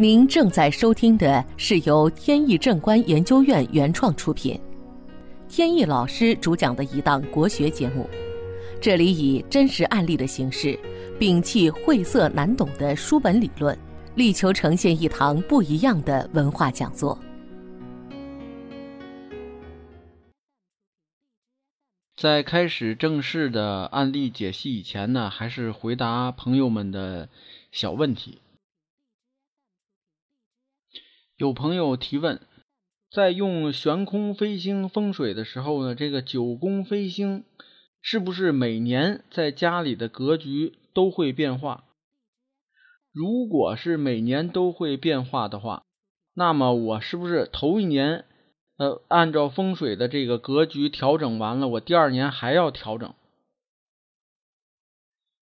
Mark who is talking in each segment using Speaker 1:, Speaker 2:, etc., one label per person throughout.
Speaker 1: 您正在收听的是由天意正观研究院原创出品，天意老师主讲的一档国学节目。这里以真实案例的形式，摒弃晦涩难懂的书本理论，力求呈现一堂不一样的文化讲座。
Speaker 2: 在开始正式的案例解析以前呢，还是回答朋友们的小问题。有朋友提问，在用悬空飞星风水的时候呢，这个九宫飞星是不是每年在家里的格局都会变化？如果是每年都会变化的话，那么我是不是头一年呃按照风水的这个格局调整完了，我第二年还要调整？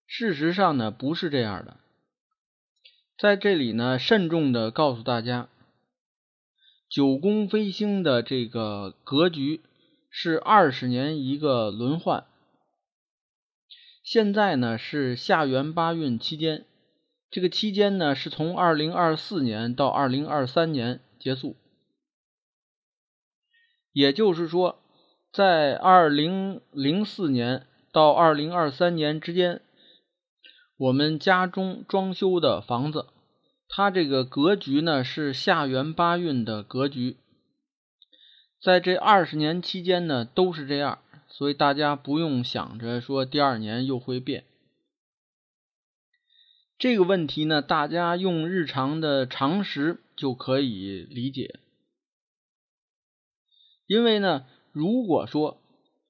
Speaker 2: 事实上呢，不是这样的。在这里呢，慎重的告诉大家。九宫飞星的这个格局是二十年一个轮换，现在呢是下元八运期间，这个期间呢是从二零二四年到二零二三年结束，也就是说，在二零零四年到二零二三年之间，我们家中装修的房子。它这个格局呢是下元八运的格局，在这二十年期间呢都是这样，所以大家不用想着说第二年又会变。这个问题呢，大家用日常的常识就可以理解。因为呢，如果说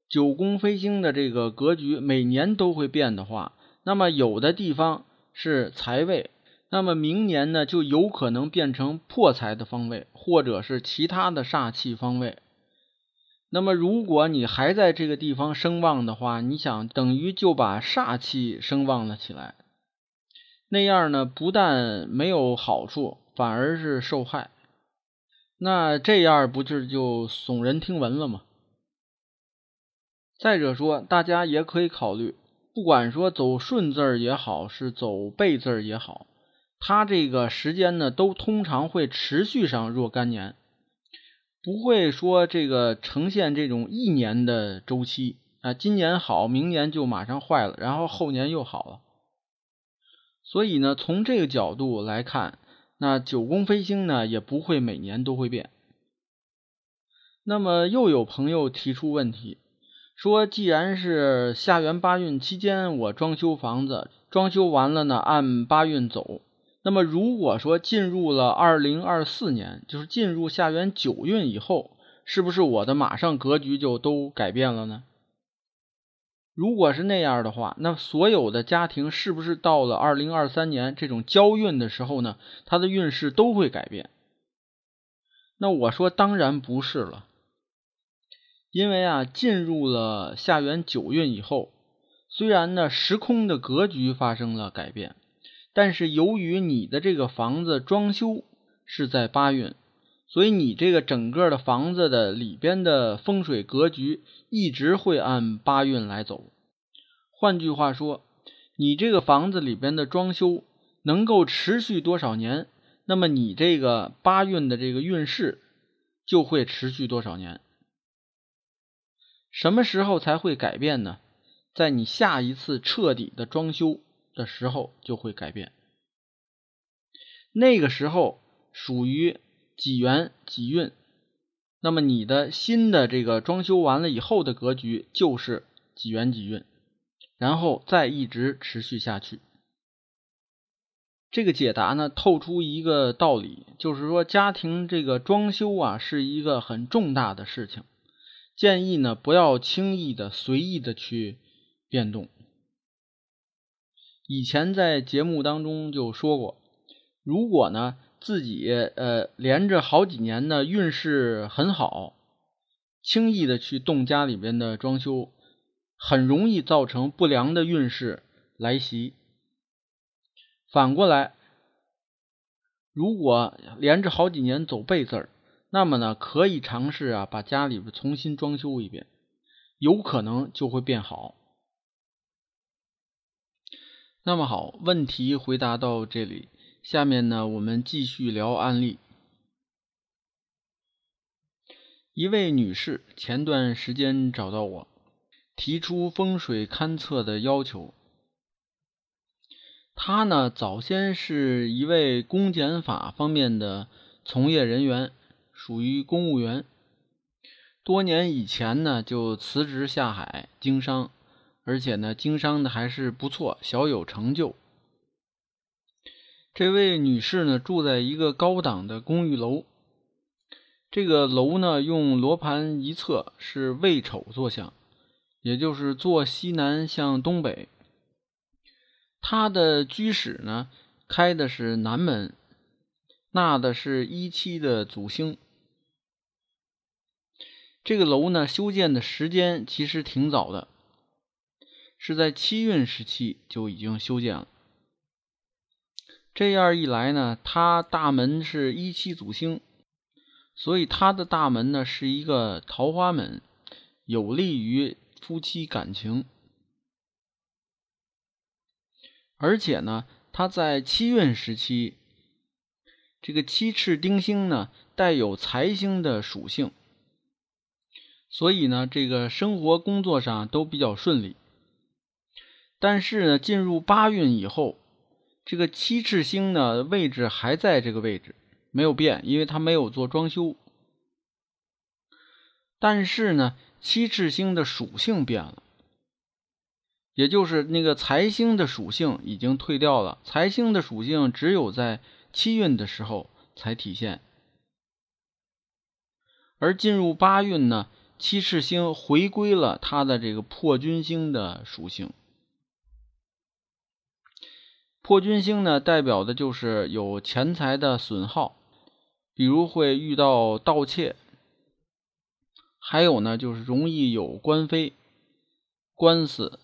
Speaker 2: 九宫飞星的这个格局每年都会变的话，那么有的地方是财位。那么明年呢，就有可能变成破财的方位，或者是其他的煞气方位。那么如果你还在这个地方声旺的话，你想等于就把煞气声旺了起来，那样呢，不但没有好处，反而是受害。那这样不就就耸人听闻了吗？再者说，大家也可以考虑，不管说走顺字儿也好，是走背字儿也好。它这个时间呢，都通常会持续上若干年，不会说这个呈现这种一年的周期啊，今年好，明年就马上坏了，然后后年又好了。所以呢，从这个角度来看，那九宫飞星呢，也不会每年都会变。那么又有朋友提出问题，说既然是下元八运期间，我装修房子，装修完了呢，按八运走。那么，如果说进入了二零二四年，就是进入下元九运以后，是不是我的马上格局就都改变了呢？如果是那样的话，那所有的家庭是不是到了二零二三年这种交运的时候呢，它的运势都会改变？那我说当然不是了，因为啊，进入了下元九运以后，虽然呢时空的格局发生了改变。但是由于你的这个房子装修是在八运，所以你这个整个的房子的里边的风水格局一直会按八运来走。换句话说，你这个房子里边的装修能够持续多少年，那么你这个八运的这个运势就会持续多少年。什么时候才会改变呢？在你下一次彻底的装修。的时候就会改变，那个时候属于己元己运，那么你的新的这个装修完了以后的格局就是己元己运，然后再一直持续下去。这个解答呢透出一个道理，就是说家庭这个装修啊是一个很重大的事情，建议呢不要轻易的随意的去变动。以前在节目当中就说过，如果呢自己呃连着好几年的运势很好，轻易的去动家里边的装修，很容易造成不良的运势来袭。反过来，如果连着好几年走背字儿，那么呢可以尝试啊把家里边重新装修一遍，有可能就会变好。那么好，问题回答到这里。下面呢，我们继续聊案例。一位女士前段时间找到我，提出风水勘测的要求。她呢，早先是一位公检法方面的从业人员，属于公务员。多年以前呢，就辞职下海经商，而且呢，经商的还是不错，小有成就。这位女士呢，住在一个高档的公寓楼。这个楼呢，用罗盘一测是未丑坐向，也就是坐西南向东北。他的居室呢，开的是南门，纳的是一期的祖星。这个楼呢，修建的时间其实挺早的，是在七运时期就已经修建了。这样一来呢，他大门是一期祖星。所以他的大门呢是一个桃花门，有利于夫妻感情。而且呢，他在七运时期，这个七赤丁星呢带有财星的属性，所以呢，这个生活工作上都比较顺利。但是呢，进入八运以后，这个七赤星呢位置还在这个位置。没有变，因为他没有做装修。但是呢，七赤星的属性变了，也就是那个财星的属性已经退掉了。财星的属性只有在七运的时候才体现，而进入八运呢，七赤星回归了它的这个破军星的属性。破军星呢，代表的就是有钱财的损耗。比如会遇到盗窃，还有呢，就是容易有官非、官司、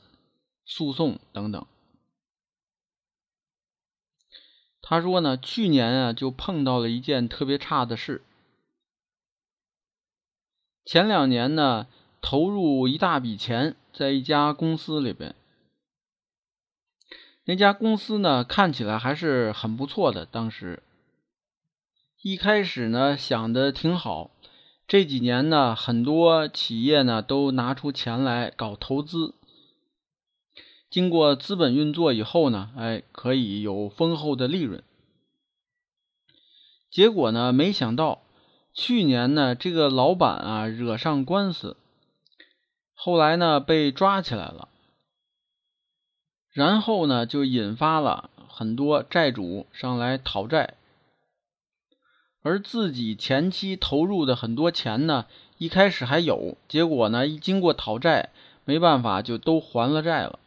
Speaker 2: 诉讼等等。他说呢，去年啊就碰到了一件特别差的事。前两年呢，投入一大笔钱在一家公司里边，那家公司呢看起来还是很不错的，当时。一开始呢想的挺好，这几年呢很多企业呢都拿出钱来搞投资，经过资本运作以后呢，哎可以有丰厚的利润。结果呢没想到去年呢这个老板啊惹上官司，后来呢被抓起来了，然后呢就引发了很多债主上来讨债。而自己前期投入的很多钱呢，一开始还有，结果呢，一经过讨债，没办法就都还了债了。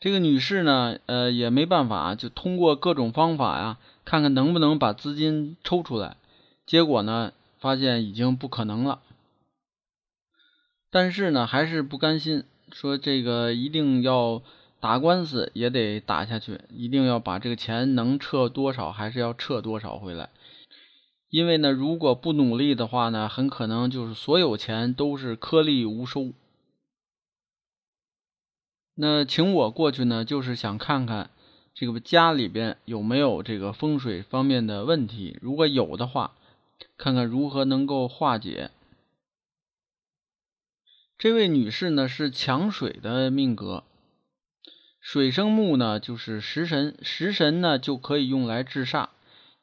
Speaker 2: 这个女士呢，呃，也没办法，就通过各种方法呀，看看能不能把资金抽出来。结果呢，发现已经不可能了。但是呢，还是不甘心，说这个一定要。打官司也得打下去，一定要把这个钱能撤多少还是要撤多少回来。因为呢，如果不努力的话呢，很可能就是所有钱都是颗粒无收。那请我过去呢，就是想看看这个家里边有没有这个风水方面的问题，如果有的话，看看如何能够化解。这位女士呢是强水的命格。水生木呢，就是食神，食神呢就可以用来治煞，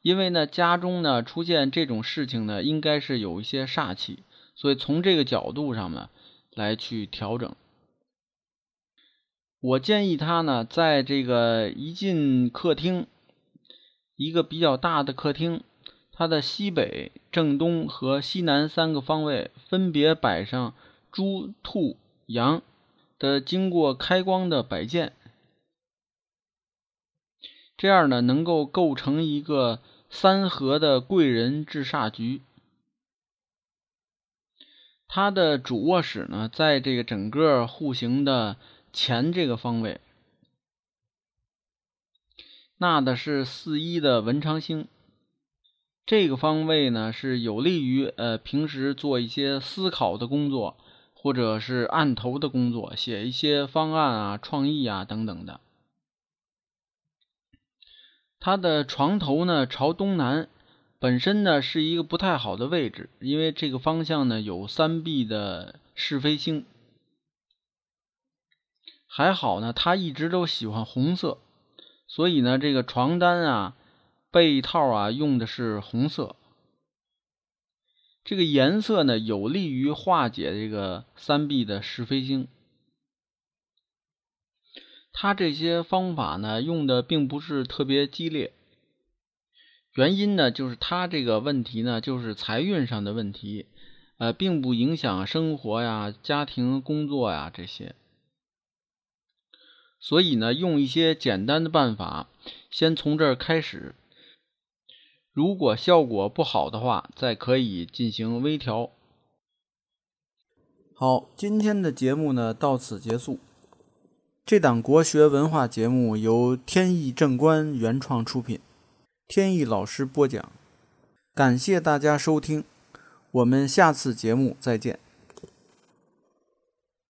Speaker 2: 因为呢家中呢出现这种事情呢，应该是有一些煞气，所以从这个角度上呢来去调整。我建议他呢，在这个一进客厅，一个比较大的客厅，它的西北、正东和西南三个方位分别摆上猪、兔、羊的经过开光的摆件。这样呢，能够构成一个三合的贵人制煞局。它的主卧室呢，在这个整个户型的前这个方位，纳的是四一的文昌星。这个方位呢，是有利于呃平时做一些思考的工作，或者是案头的工作，写一些方案啊、创意啊等等的。他的床头呢朝东南，本身呢是一个不太好的位置，因为这个方向呢有三 B 的是非星。还好呢，他一直都喜欢红色，所以呢，这个床单啊、被套啊用的是红色。这个颜色呢，有利于化解这个三 B 的是非星。他这些方法呢，用的并不是特别激烈，原因呢，就是他这个问题呢，就是财运上的问题，呃，并不影响生活呀、家庭、工作呀这些。所以呢，用一些简单的办法，先从这儿开始。如果效果不好的话，再可以进行微调。好，今天的节目呢到此结束。这档国学文化节目由天意正观原创出品，天意老师播讲。感谢大家收听，我们下次节目再见。